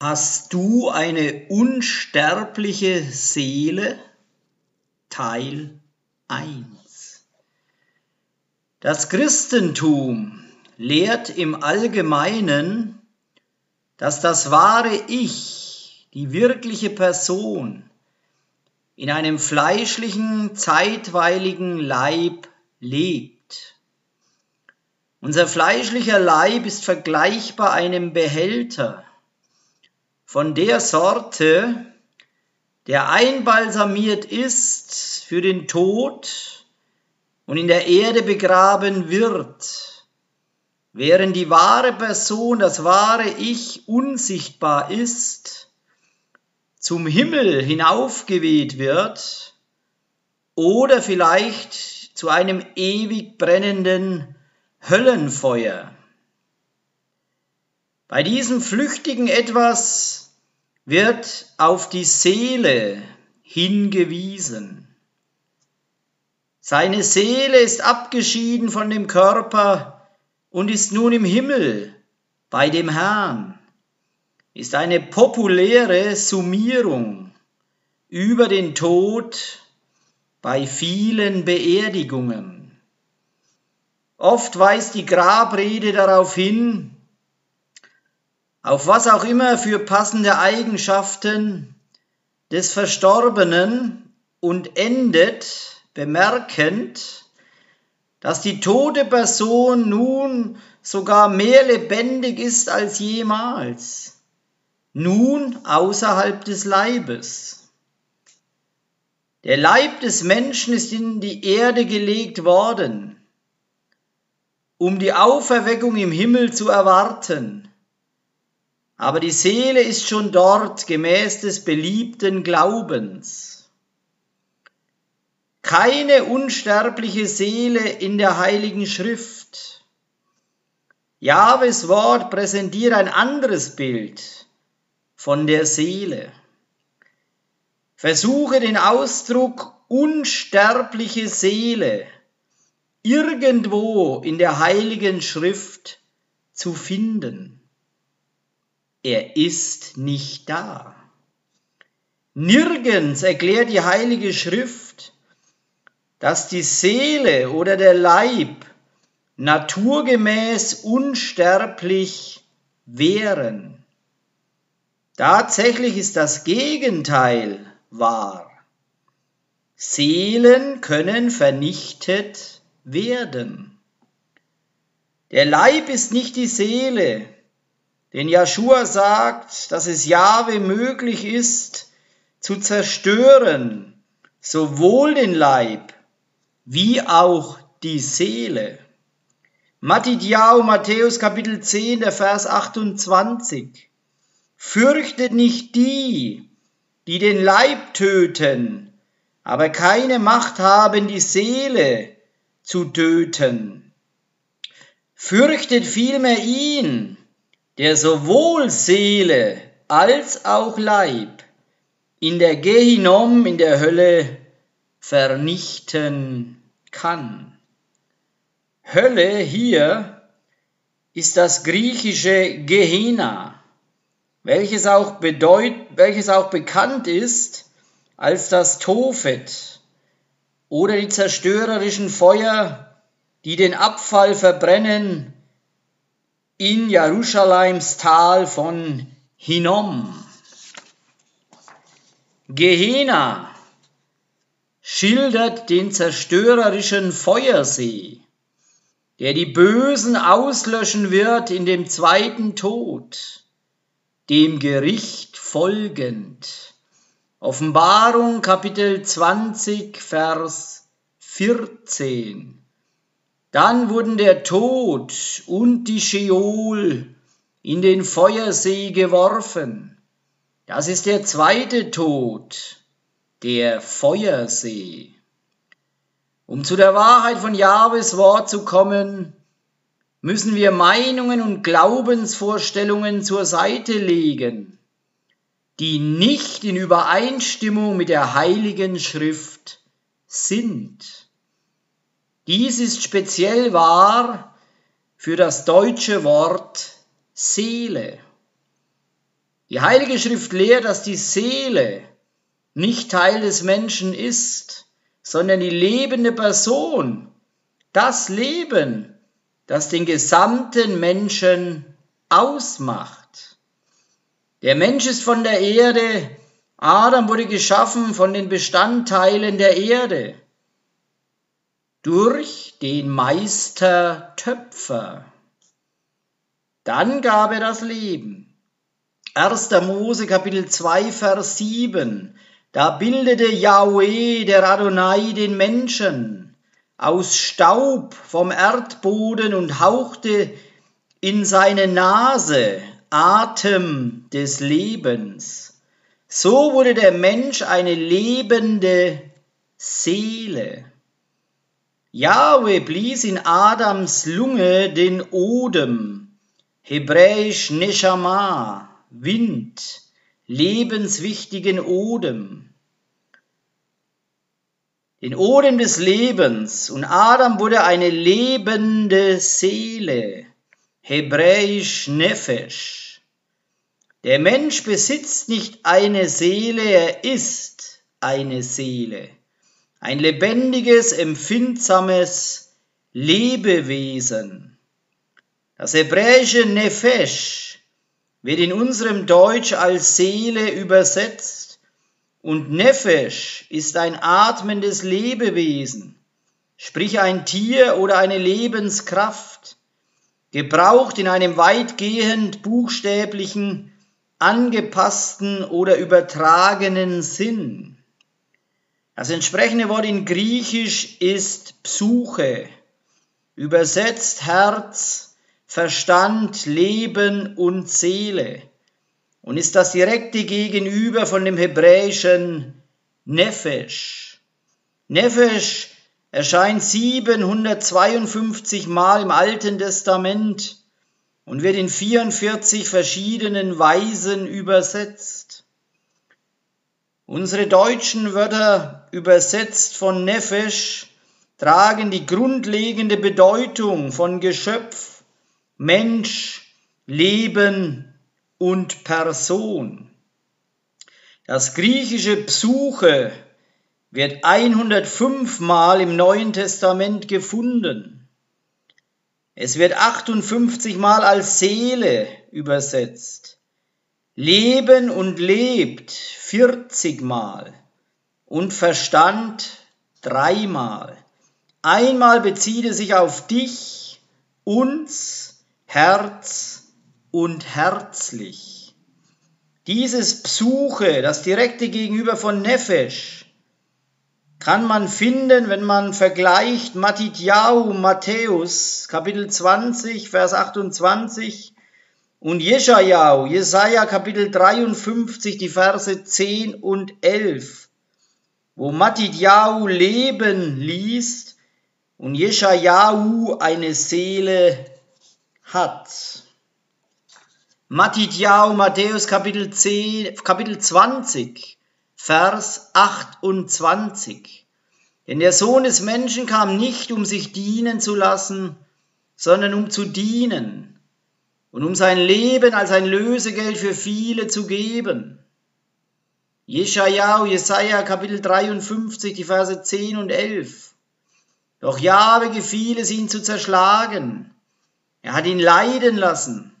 Hast du eine unsterbliche Seele? Teil 1 Das Christentum lehrt im Allgemeinen, dass das wahre Ich, die wirkliche Person, in einem fleischlichen, zeitweiligen Leib lebt. Unser fleischlicher Leib ist vergleichbar einem Behälter, von der Sorte, der einbalsamiert ist für den Tod und in der Erde begraben wird, während die wahre Person, das wahre Ich unsichtbar ist, zum Himmel hinaufgeweht wird oder vielleicht zu einem ewig brennenden Höllenfeuer. Bei diesem flüchtigen Etwas wird auf die Seele hingewiesen. Seine Seele ist abgeschieden von dem Körper und ist nun im Himmel bei dem Herrn, ist eine populäre Summierung über den Tod bei vielen Beerdigungen. Oft weist die Grabrede darauf hin, auf was auch immer für passende Eigenschaften des Verstorbenen und endet bemerkend, dass die tote Person nun sogar mehr lebendig ist als jemals, nun außerhalb des Leibes. Der Leib des Menschen ist in die Erde gelegt worden, um die Auferweckung im Himmel zu erwarten aber die Seele ist schon dort gemäß des beliebten Glaubens. Keine unsterbliche Seele in der heiligen Schrift. Jahwes Wort präsentiert ein anderes Bild von der Seele. Versuche den Ausdruck unsterbliche Seele irgendwo in der heiligen Schrift zu finden. Er ist nicht da. Nirgends erklärt die Heilige Schrift, dass die Seele oder der Leib naturgemäß unsterblich wären. Tatsächlich ist das Gegenteil wahr. Seelen können vernichtet werden. Der Leib ist nicht die Seele, denn Joshua sagt, dass es Jahwe möglich ist, zu zerstören, sowohl den Leib wie auch die Seele. Matidjahu, Matthäus Kapitel 10, der Vers 28. Fürchtet nicht die, die den Leib töten, aber keine Macht haben, die Seele zu töten. Fürchtet vielmehr ihn, der sowohl Seele als auch Leib in der Gehinom, in der Hölle, vernichten kann. Hölle hier ist das griechische Gehenna, welches auch, bedeut, welches auch bekannt ist als das Tophet oder die zerstörerischen Feuer, die den Abfall verbrennen in Jerusalems Tal von Hinnom. Gehenna schildert den zerstörerischen Feuersee, der die Bösen auslöschen wird in dem zweiten Tod, dem Gericht folgend. Offenbarung Kapitel 20, Vers 14. Dann wurden der Tod und die Scheol in den Feuersee geworfen. Das ist der zweite Tod, der Feuersee. Um zu der Wahrheit von Jahwes Wort zu kommen, müssen wir Meinungen und Glaubensvorstellungen zur Seite legen, die nicht in Übereinstimmung mit der heiligen Schrift sind. Dies ist speziell wahr für das deutsche Wort Seele. Die Heilige Schrift lehrt, dass die Seele nicht Teil des Menschen ist, sondern die lebende Person, das Leben, das den gesamten Menschen ausmacht. Der Mensch ist von der Erde, Adam wurde geschaffen von den Bestandteilen der Erde durch den Meister Töpfer. Dann gab er das Leben. 1. Mose Kapitel 2 Vers 7. Da bildete Yahweh, der Adonai, den Menschen aus Staub vom Erdboden und hauchte in seine Nase Atem des Lebens. So wurde der Mensch eine lebende Seele. Jahwe blies in Adams Lunge den Odem, hebräisch Neshama, Wind, lebenswichtigen Odem. Den Odem des Lebens und Adam wurde eine lebende Seele, hebräisch Nefesh. Der Mensch besitzt nicht eine Seele, er ist eine Seele ein lebendiges, empfindsames Lebewesen. Das hebräische Nefesh wird in unserem Deutsch als Seele übersetzt und Nefesh ist ein atmendes Lebewesen, sprich ein Tier oder eine Lebenskraft, gebraucht in einem weitgehend buchstäblichen, angepassten oder übertragenen Sinn. Das entsprechende Wort in Griechisch ist Psyche, übersetzt Herz, Verstand, Leben und Seele und ist das direkte Gegenüber von dem hebräischen Nefesh. Nefesh erscheint 752 Mal im Alten Testament und wird in 44 verschiedenen Weisen übersetzt. Unsere deutschen Wörter übersetzt von Nefesh tragen die grundlegende Bedeutung von Geschöpf, Mensch, Leben und Person. Das griechische Psuche wird 105 Mal im Neuen Testament gefunden. Es wird 58 Mal als Seele übersetzt leben und lebt 40 Mal und Verstand dreimal. Einmal bezieht es sich auf dich, uns, Herz und herzlich. Dieses Psuche, das direkte Gegenüber von Nefesh, kann man finden, wenn man vergleicht Matityahu Matthäus Kapitel 20, Vers 28 und Jeschajau, Jesaja Kapitel 53, die Verse 10 und 11, wo Matidjau Leben liest und Jeschajau eine Seele hat. Matidjau, Matthäus Kapitel 10, Kapitel 20, Vers 28. Denn der Sohn des Menschen kam nicht, um sich dienen zu lassen, sondern um zu dienen und um sein Leben als ein Lösegeld für viele zu geben. Jeschajau, Jesaja, Kapitel 53, die Verse 10 und 11. Doch Jahwe gefiel es, ihn zu zerschlagen. Er hat ihn leiden lassen.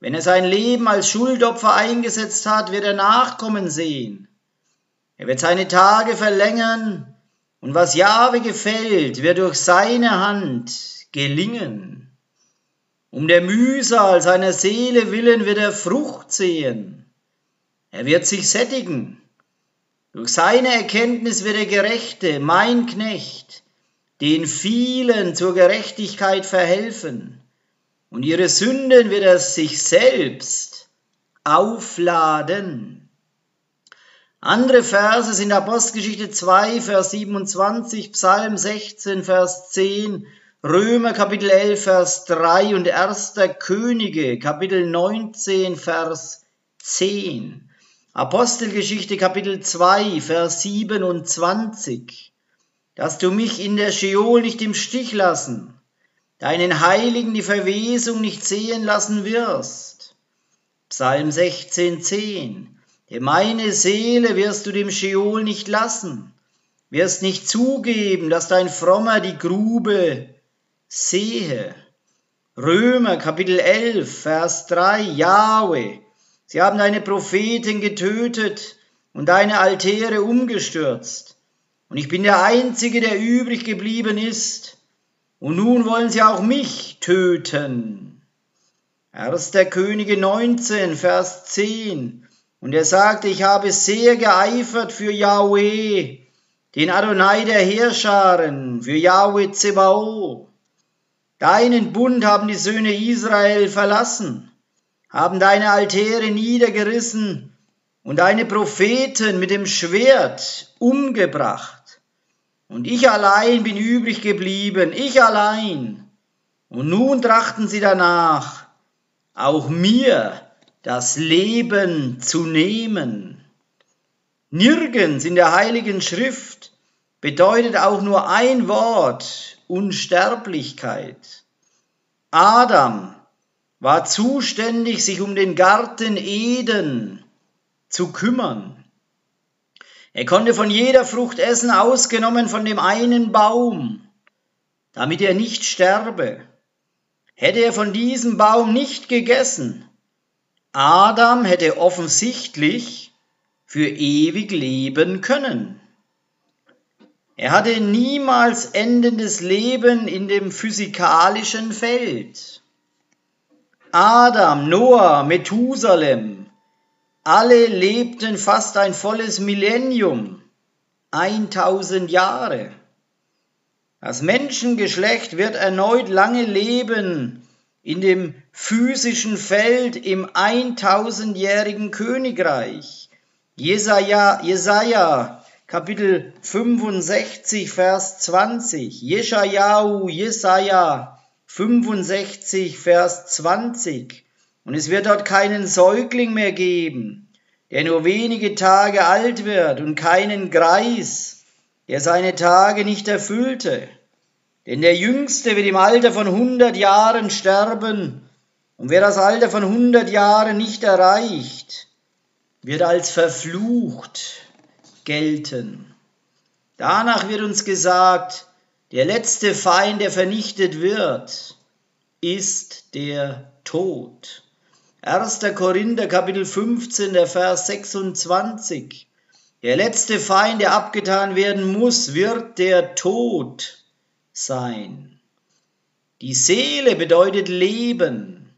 Wenn er sein Leben als Schuldopfer eingesetzt hat, wird er Nachkommen sehen. Er wird seine Tage verlängern und was Jahwe gefällt, wird durch seine Hand gelingen. Um der Mühsal seiner Seele willen wird er Frucht sehen. Er wird sich sättigen. Durch seine Erkenntnis wird er Gerechte, mein Knecht, den vielen zur Gerechtigkeit verhelfen. Und ihre Sünden wird er sich selbst aufladen. Andere Verse sind Apostelgeschichte 2, Vers 27, Psalm 16, Vers 10 Römer Kapitel 11, Vers 3 und 1. Könige Kapitel 19, Vers 10. Apostelgeschichte Kapitel 2, Vers 27. Dass du mich in der Scheol nicht im Stich lassen, deinen Heiligen die Verwesung nicht sehen lassen wirst. Psalm 16,10. Denn meine Seele wirst du dem Scheol nicht lassen, wirst nicht zugeben, dass dein Frommer die Grube sehe. Römer Kapitel 11, Vers 3, Jahwe, sie haben deine Propheten getötet und deine Altäre umgestürzt. Und ich bin der Einzige, der übrig geblieben ist. Und nun wollen sie auch mich töten. 1. Könige 19, Vers 10. Und er sagte, ich habe sehr geeifert für Yahweh, den Adonai der Heerscharen, für Yahweh Zebao. Deinen Bund haben die Söhne Israel verlassen, haben deine Altäre niedergerissen und deine Propheten mit dem Schwert umgebracht. Und ich allein bin übrig geblieben, ich allein. Und nun trachten sie danach, auch mir das Leben zu nehmen. Nirgends in der heiligen Schrift bedeutet auch nur ein Wort Unsterblichkeit. Adam war zuständig, sich um den Garten Eden zu kümmern. Er konnte von jeder Frucht essen, ausgenommen von dem einen Baum, damit er nicht sterbe. Hätte er von diesem Baum nicht gegessen, Adam hätte offensichtlich für ewig leben können. Er hatte niemals endendes Leben in dem physikalischen Feld. Adam, Noah, Methusalem, alle lebten fast ein volles Millennium, 1000 Jahre. Das Menschengeschlecht wird erneut lange leben in dem physischen Feld im 1000-jährigen Königreich. Jesaja, Jesaja Kapitel 65, Vers 20. Jeschajahu, Jesaja 65, Vers 20. Und es wird dort keinen Säugling mehr geben, der nur wenige Tage alt wird und keinen Greis, der seine Tage nicht erfüllte. Denn der Jüngste wird im Alter von hundert Jahren sterben, und wer das Alter von hundert Jahren nicht erreicht, wird als verflucht gelten. Danach wird uns gesagt, der letzte Feind, der vernichtet wird, ist der Tod. 1. Korinther Kapitel 15, der Vers 26. Der letzte Feind, der abgetan werden muss, wird der Tod sein. Die Seele bedeutet Leben.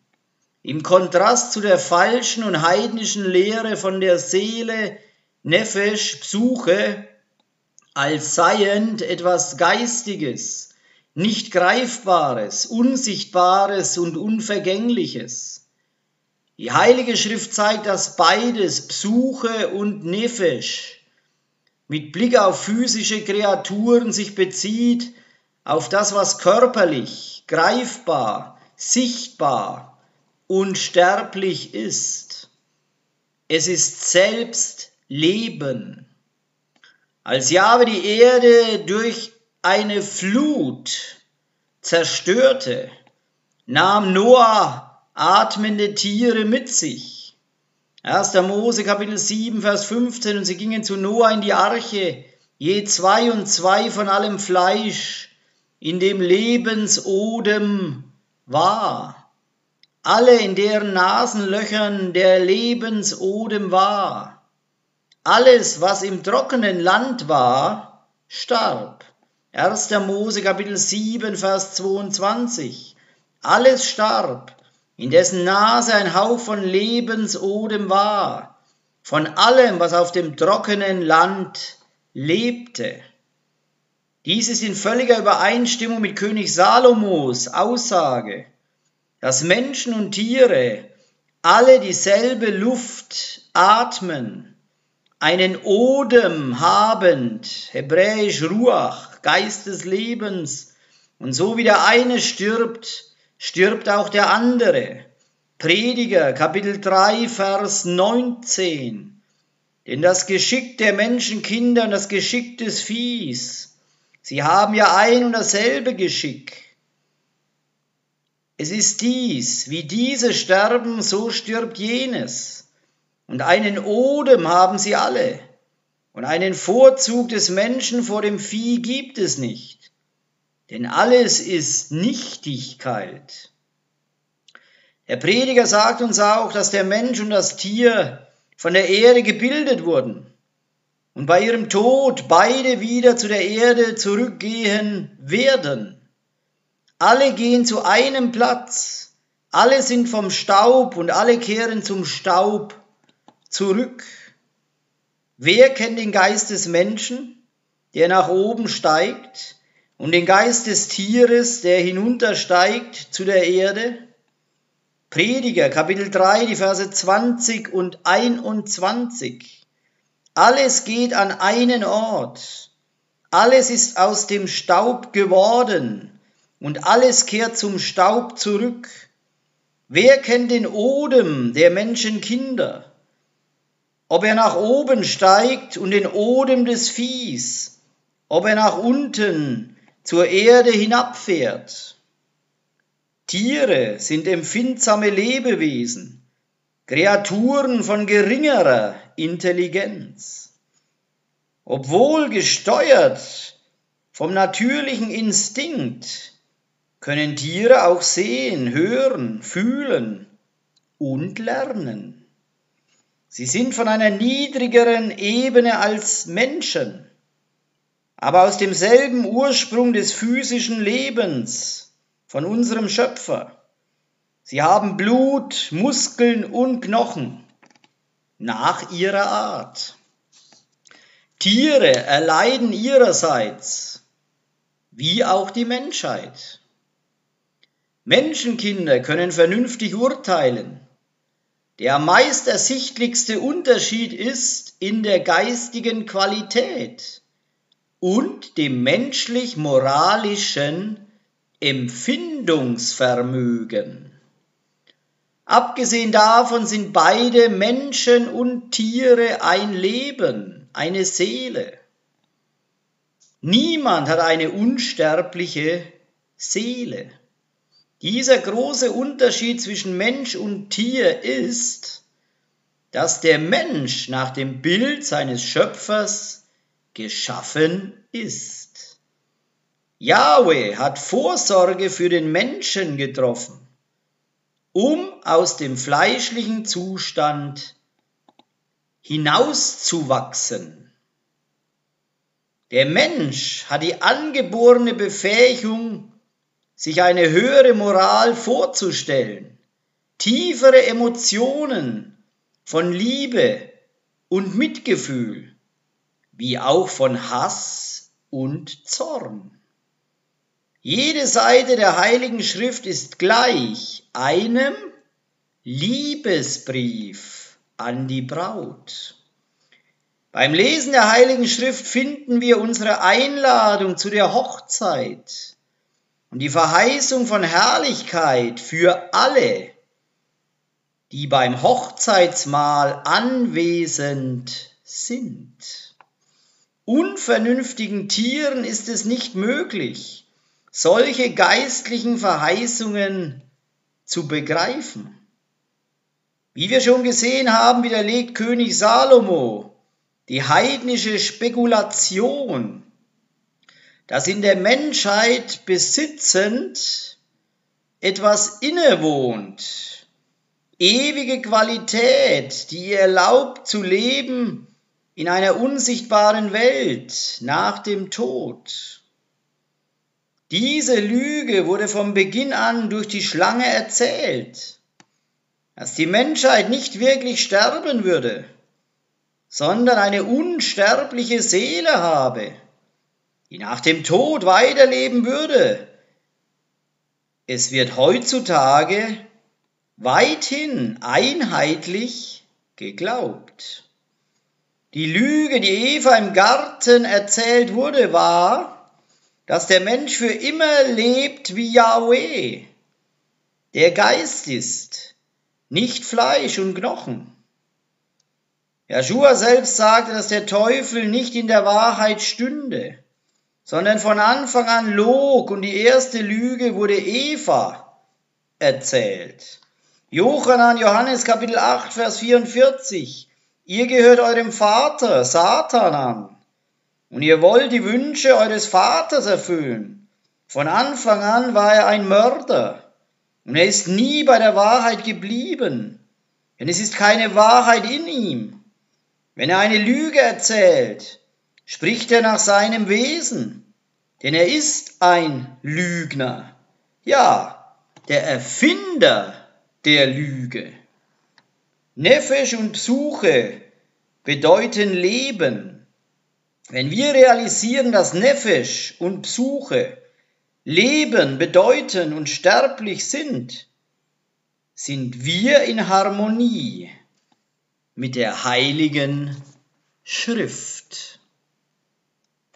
Im Kontrast zu der falschen und heidnischen Lehre von der Seele Nefesh, Psuche, als seiend etwas Geistiges, nicht Greifbares, Unsichtbares und Unvergängliches. Die Heilige Schrift zeigt, dass beides, Psuche und Nefesh, mit Blick auf physische Kreaturen sich bezieht auf das, was körperlich, greifbar, sichtbar, unsterblich ist. Es ist selbst Leben. Als Jahwe die Erde durch eine Flut zerstörte, nahm Noah atmende Tiere mit sich. 1. Mose Kapitel 7, Vers 15, und sie gingen zu Noah in die Arche, je zwei und zwei von allem Fleisch, in dem Lebensodem war. Alle in deren Nasenlöchern der Lebensodem war. Alles, was im trockenen Land war, starb. 1. Mose Kapitel 7, Vers 22. Alles starb, in dessen Nase ein Hauch von Lebensodem war, von allem, was auf dem trockenen Land lebte. Dies ist in völliger Übereinstimmung mit König Salomos Aussage, dass Menschen und Tiere alle dieselbe Luft atmen einen Odem habend, hebräisch Ruach, Geist des Lebens, und so wie der eine stirbt, stirbt auch der andere. Prediger, Kapitel 3, Vers 19. Denn das Geschick der Menschenkinder und das Geschick des Viehs, sie haben ja ein und dasselbe Geschick. Es ist dies, wie diese sterben, so stirbt jenes. Und einen Odem haben sie alle. Und einen Vorzug des Menschen vor dem Vieh gibt es nicht. Denn alles ist Nichtigkeit. Der Prediger sagt uns auch, dass der Mensch und das Tier von der Erde gebildet wurden und bei ihrem Tod beide wieder zu der Erde zurückgehen werden. Alle gehen zu einem Platz, alle sind vom Staub und alle kehren zum Staub zurück. Wer kennt den Geist des Menschen, der nach oben steigt, und den Geist des Tieres, der hinuntersteigt zu der Erde? Prediger, Kapitel 3, die Verse 20 und 21. Alles geht an einen Ort. Alles ist aus dem Staub geworden und alles kehrt zum Staub zurück. Wer kennt den Odem der Menschenkinder? Ob er nach oben steigt und den Odem des Viehs, ob er nach unten zur Erde hinabfährt. Tiere sind empfindsame Lebewesen, Kreaturen von geringerer Intelligenz. Obwohl gesteuert vom natürlichen Instinkt, können Tiere auch sehen, hören, fühlen und lernen. Sie sind von einer niedrigeren Ebene als Menschen, aber aus demselben Ursprung des physischen Lebens von unserem Schöpfer. Sie haben Blut, Muskeln und Knochen nach ihrer Art. Tiere erleiden ihrerseits, wie auch die Menschheit. Menschenkinder können vernünftig urteilen. Der meist ersichtlichste Unterschied ist in der geistigen Qualität und dem menschlich-moralischen Empfindungsvermögen. Abgesehen davon sind beide Menschen und Tiere ein Leben, eine Seele. Niemand hat eine unsterbliche Seele. Dieser große Unterschied zwischen Mensch und Tier ist, dass der Mensch nach dem Bild seines Schöpfers geschaffen ist. Yahweh hat Vorsorge für den Menschen getroffen, um aus dem fleischlichen Zustand hinauszuwachsen. Der Mensch hat die angeborene Befähigung, sich eine höhere Moral vorzustellen, tiefere Emotionen von Liebe und Mitgefühl, wie auch von Hass und Zorn. Jede Seite der Heiligen Schrift ist gleich einem Liebesbrief an die Braut. Beim Lesen der Heiligen Schrift finden wir unsere Einladung zu der Hochzeit und die Verheißung von Herrlichkeit für alle, die beim Hochzeitsmahl anwesend sind. Unvernünftigen Tieren ist es nicht möglich, solche geistlichen Verheißungen zu begreifen. Wie wir schon gesehen haben, widerlegt König Salomo die heidnische Spekulation, dass in der Menschheit besitzend etwas innewohnt, ewige Qualität, die ihr erlaubt zu leben in einer unsichtbaren Welt nach dem Tod. Diese Lüge wurde vom Beginn an durch die Schlange erzählt, dass die Menschheit nicht wirklich sterben würde, sondern eine unsterbliche Seele habe, die nach dem Tod weiterleben würde. Es wird heutzutage weithin einheitlich geglaubt. Die Lüge, die Eva im Garten erzählt wurde, war, dass der Mensch für immer lebt wie Yahweh, der Geist ist, nicht Fleisch und Knochen. Joshua selbst sagte, dass der Teufel nicht in der Wahrheit stünde, sondern von Anfang an log und die erste Lüge wurde Eva, erzählt. Johannan, Johannes Kapitel 8, Vers 44. Ihr gehört eurem Vater, Satan, an. Und ihr wollt die Wünsche eures Vaters erfüllen. Von Anfang an war er ein Mörder. Und er ist nie bei der Wahrheit geblieben. Denn es ist keine Wahrheit in ihm. Wenn er eine Lüge erzählt, spricht er nach seinem Wesen. Denn er ist ein Lügner. Ja, der Erfinder der Lüge. Nefesh und Psuche bedeuten Leben. Wenn wir realisieren, dass Nefesh und Psuche Leben bedeuten und sterblich sind, sind wir in Harmonie mit der heiligen Schrift.